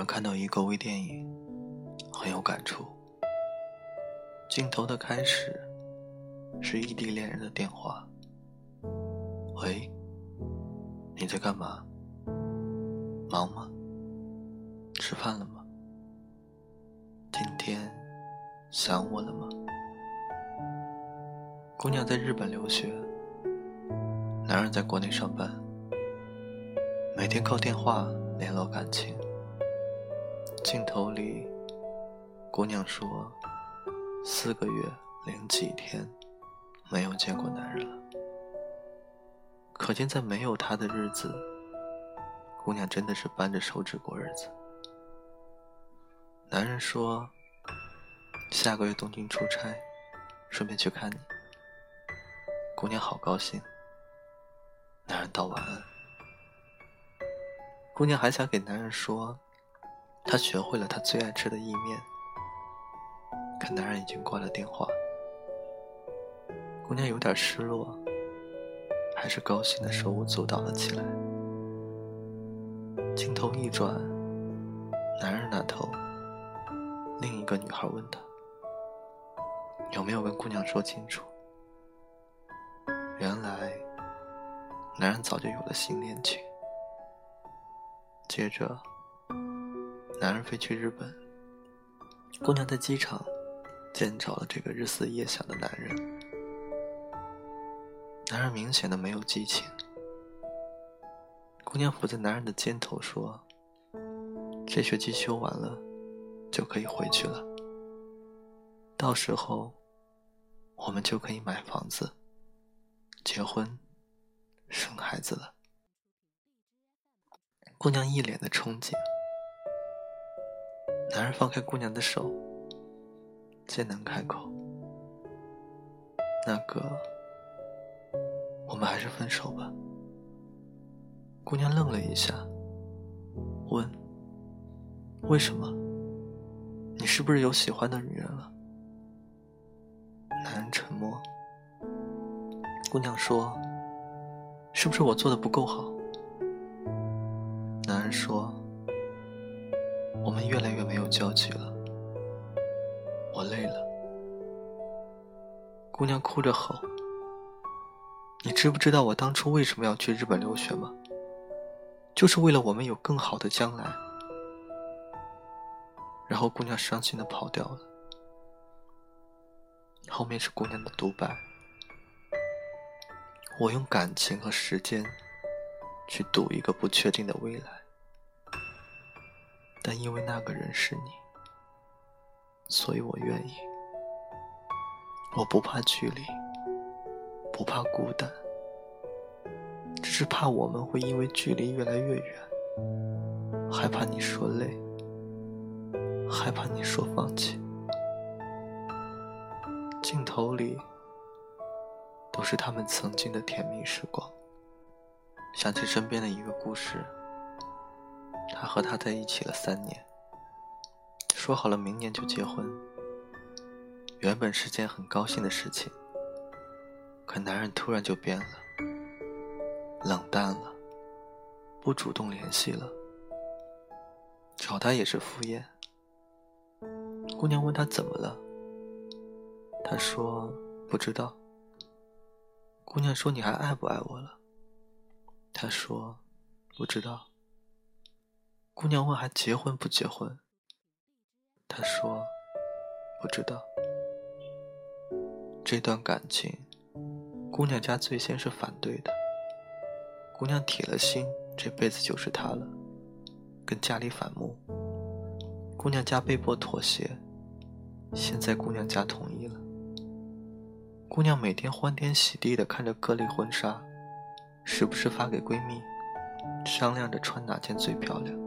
上看到一个微电影，很有感触。镜头的开始是异地恋人的电话：“喂，你在干嘛？忙吗？吃饭了吗？今天想我了吗？”姑娘在日本留学，男人在国内上班，每天靠电话联络感情。镜头里，姑娘说：“四个月零几天没有见过男人了。”可见，在没有他的日子，姑娘真的是扳着手指过日子。男人说：“下个月东京出差，顺便去看你。”姑娘好高兴。男人道晚安。姑娘还想给男人说。他学会了他最爱吃的意面，可男人已经挂了电话。姑娘有点失落，还是高兴的手舞足蹈了起来。镜头一转，男人那头，另一个女孩问他：“有没有跟姑娘说清楚？”原来，男人早就有了新恋情。接着。男人飞去日本，姑娘在机场见着了这个日思夜想的男人。男人明显的没有激情。姑娘伏在男人的肩头说：“这学期修完了，就可以回去了。到时候，我们就可以买房子、结婚、生孩子了。”姑娘一脸的憧憬。男人放开姑娘的手，艰难开口：“那个，我们还是分手吧。”姑娘愣了一下，问：“为什么？你是不是有喜欢的女人了？”男人沉默。姑娘说：“是不是我做的不够好？”男人说。我们越来越没有交集了，我累了。姑娘哭着吼：“你知不知道我当初为什么要去日本留学吗？就是为了我们有更好的将来。”然后姑娘伤心的跑掉了。后面是姑娘的独白：“我用感情和时间去赌一个不确定的未来。”但因为那个人是你，所以我愿意。我不怕距离，不怕孤单，只是怕我们会因为距离越来越远，害怕你说累，害怕你说放弃。镜头里都是他们曾经的甜蜜时光，想起身边的一个故事。他和她在一起了三年，说好了明年就结婚。原本是件很高兴的事情，可男人突然就变了，冷淡了，不主动联系了，找他也是敷衍。姑娘问他怎么了，他说不知道。姑娘说你还爱不爱我了？他说不知道。姑娘问：“还结婚不结婚？”他说：“不知道。”这段感情，姑娘家最先是反对的。姑娘铁了心，这辈子就是他了，跟家里反目。姑娘家被迫妥协，现在姑娘家同意了。姑娘每天欢天喜地的看着各类婚纱，时不时发给闺蜜，商量着穿哪件最漂亮。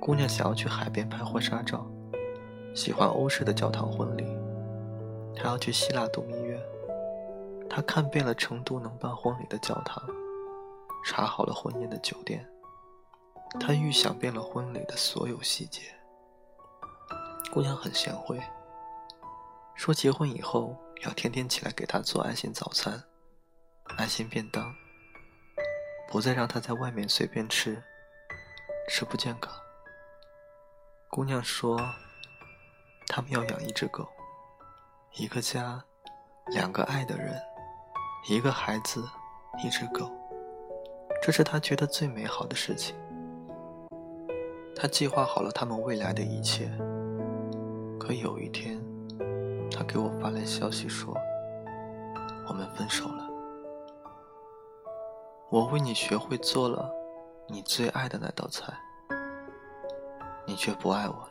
姑娘想要去海边拍婚纱照，喜欢欧式的教堂婚礼，还要去希腊度蜜月。她看遍了成都能办婚礼的教堂，查好了婚宴的酒店，她预想遍了婚礼的所有细节。姑娘很贤惠，说结婚以后要天天起来给她做爱心早餐、爱心便当，不再让她在外面随便吃，吃不健康。姑娘说：“他们要养一只狗，一个家，两个爱的人，一个孩子，一只狗，这是她觉得最美好的事情。她计划好了他们未来的一切。可有一天，她给我发来消息说，我们分手了。我为你学会做了你最爱的那道菜。”你却不爱我了。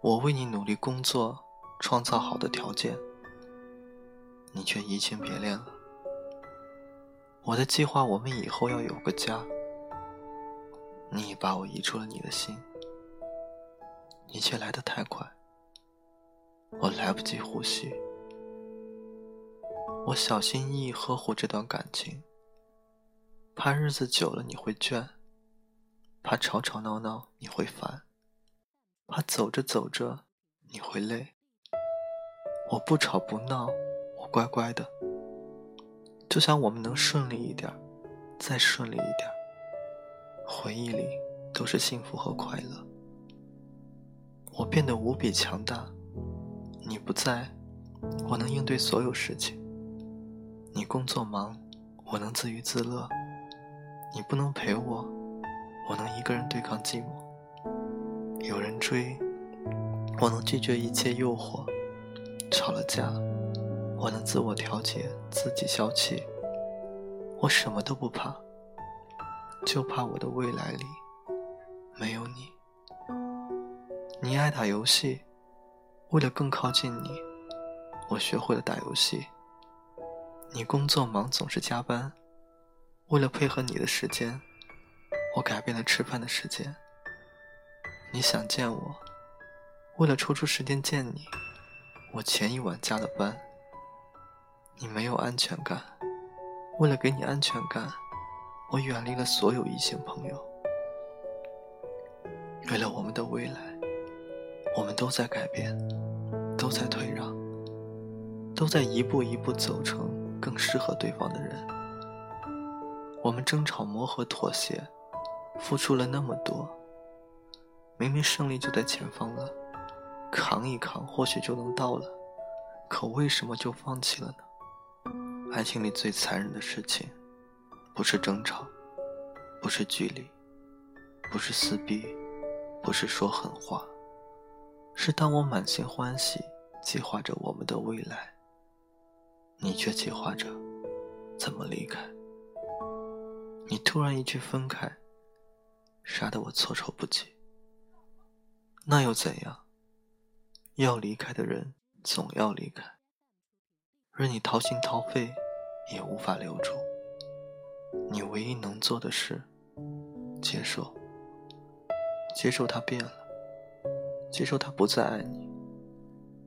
我为你努力工作，创造好的条件，你却移情别恋了。我的计划，我们以后要有个家，你已把我移出了你的心。一切来得太快，我来不及呼吸。我小心翼翼呵护这段感情，怕日子久了你会倦。怕吵吵闹闹你会烦，怕走着走着你会累。我不吵不闹，我乖乖的，就想我们能顺利一点，再顺利一点，回忆里都是幸福和快乐。我变得无比强大，你不在，我能应对所有事情。你工作忙，我能自娱自乐。你不能陪我。我能一个人对抗寂寞，有人追，我能拒绝一切诱惑；吵了架，我能自我调节，自己消气。我什么都不怕，就怕我的未来里没有你。你爱打游戏，为了更靠近你，我学会了打游戏。你工作忙，总是加班，为了配合你的时间。我改变了吃饭的时间。你想见我，为了抽出时间见你，我前一晚加了班。你没有安全感，为了给你安全感，我远离了所有异性朋友。为了我们的未来，我们都在改变，都在退让，都在一步一步走成更适合对方的人。我们争吵、磨合、妥协。付出了那么多，明明胜利就在前方了，扛一扛或许就能到了，可为什么就放弃了呢？爱情里最残忍的事情，不是争吵，不是距离，不是撕逼，不是说狠话，是当我满心欢喜计划着我们的未来，你却计划着怎么离开。你突然一句分开。杀得我措手不及。那又怎样？要离开的人总要离开，任你掏心掏肺，也无法留住。你唯一能做的是接受，接受他变了，接受他不再爱你，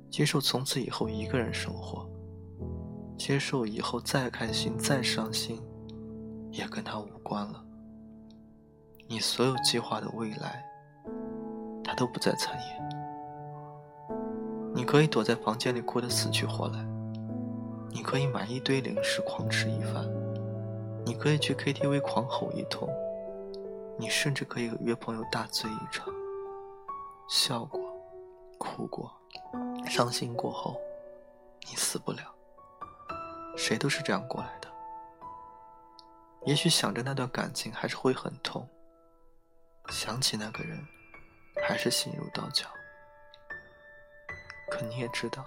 接受从此以后一个人生活，接受以后再开心再伤心，也跟他无关了。你所有计划的未来，他都不再参演。你可以躲在房间里哭得死去活来，你可以买一堆零食狂吃一番，你可以去 KTV 狂吼一通，你甚至可以约朋友大醉一场。笑过，哭过，伤心过后，你死不了。谁都是这样过来的。也许想着那段感情，还是会很痛。想起那个人，还是心如刀绞。可你也知道，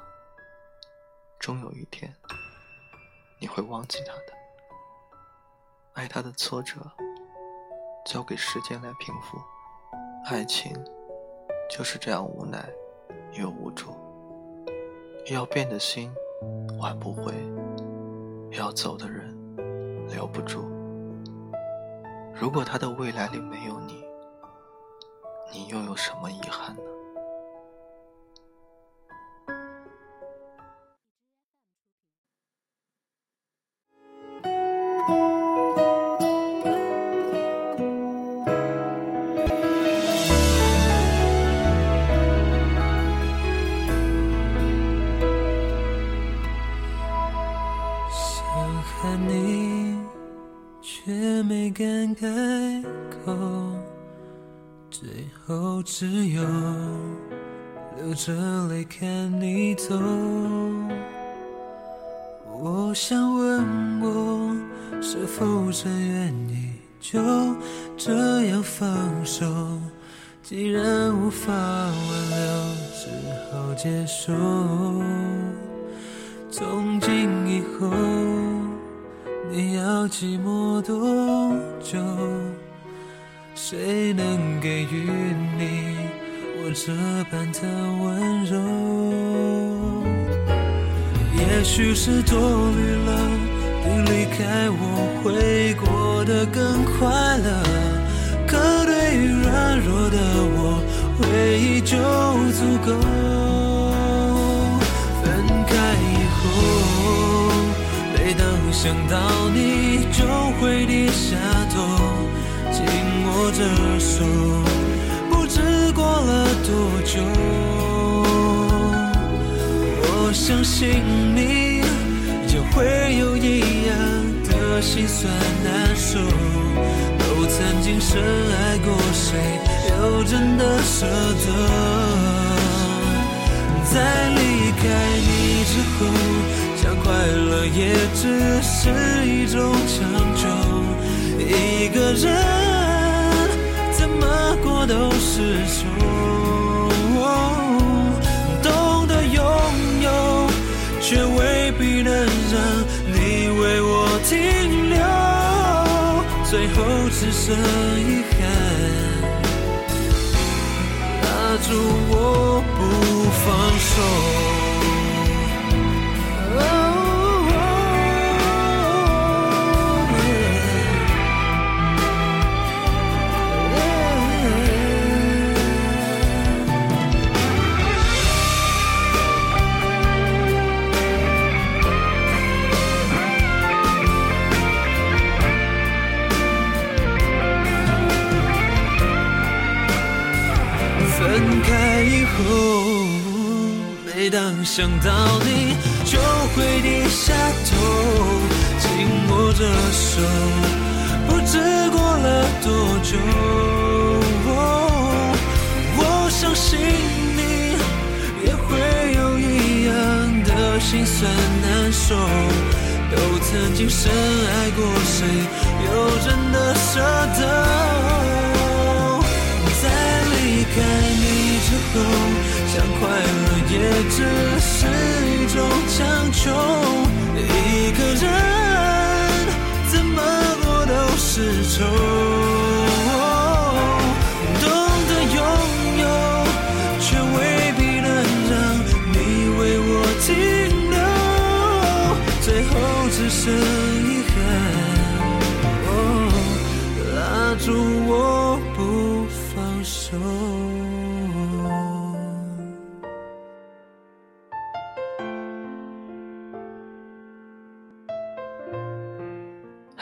终有一天，你会忘记他的。爱他的挫折，交给时间来平复。爱情，就是这样无奈又无助。要变的心，挽不回；要走的人，留不住。如果他的未来里没有你，你又有什么遗憾呢？只有流着泪看你走。我想问我是否真愿意就这样放手？既然无法挽留，只好接受。从今以后，你要寂寞多久？谁能给予你我这般的温柔？也许是多虑了，你离开我会过得更快乐。可对于软弱的我，回忆就足够。分开以后，每当想到你，就会低下头。握着手，不知过了多久。我相信你也会有一样的心酸难受。都曾经深爱过谁，又真的舍得？在离开你之后，想快乐也只是一种强求。一个人。都是错，懂得拥有，却未必能让你为我停留，最后只剩遗憾，拉住我不放手。想到你，就会低下头，紧握着手，不知过了多久。我相信你也会有一样的心酸难受，都曾经深爱过谁，又真的舍得？在离开你之后。想快乐也只是一种强求，一个人怎么过都是愁。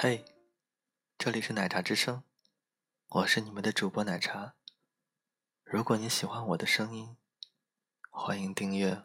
嘿，这里是奶茶之声，我是你们的主播奶茶。如果你喜欢我的声音，欢迎订阅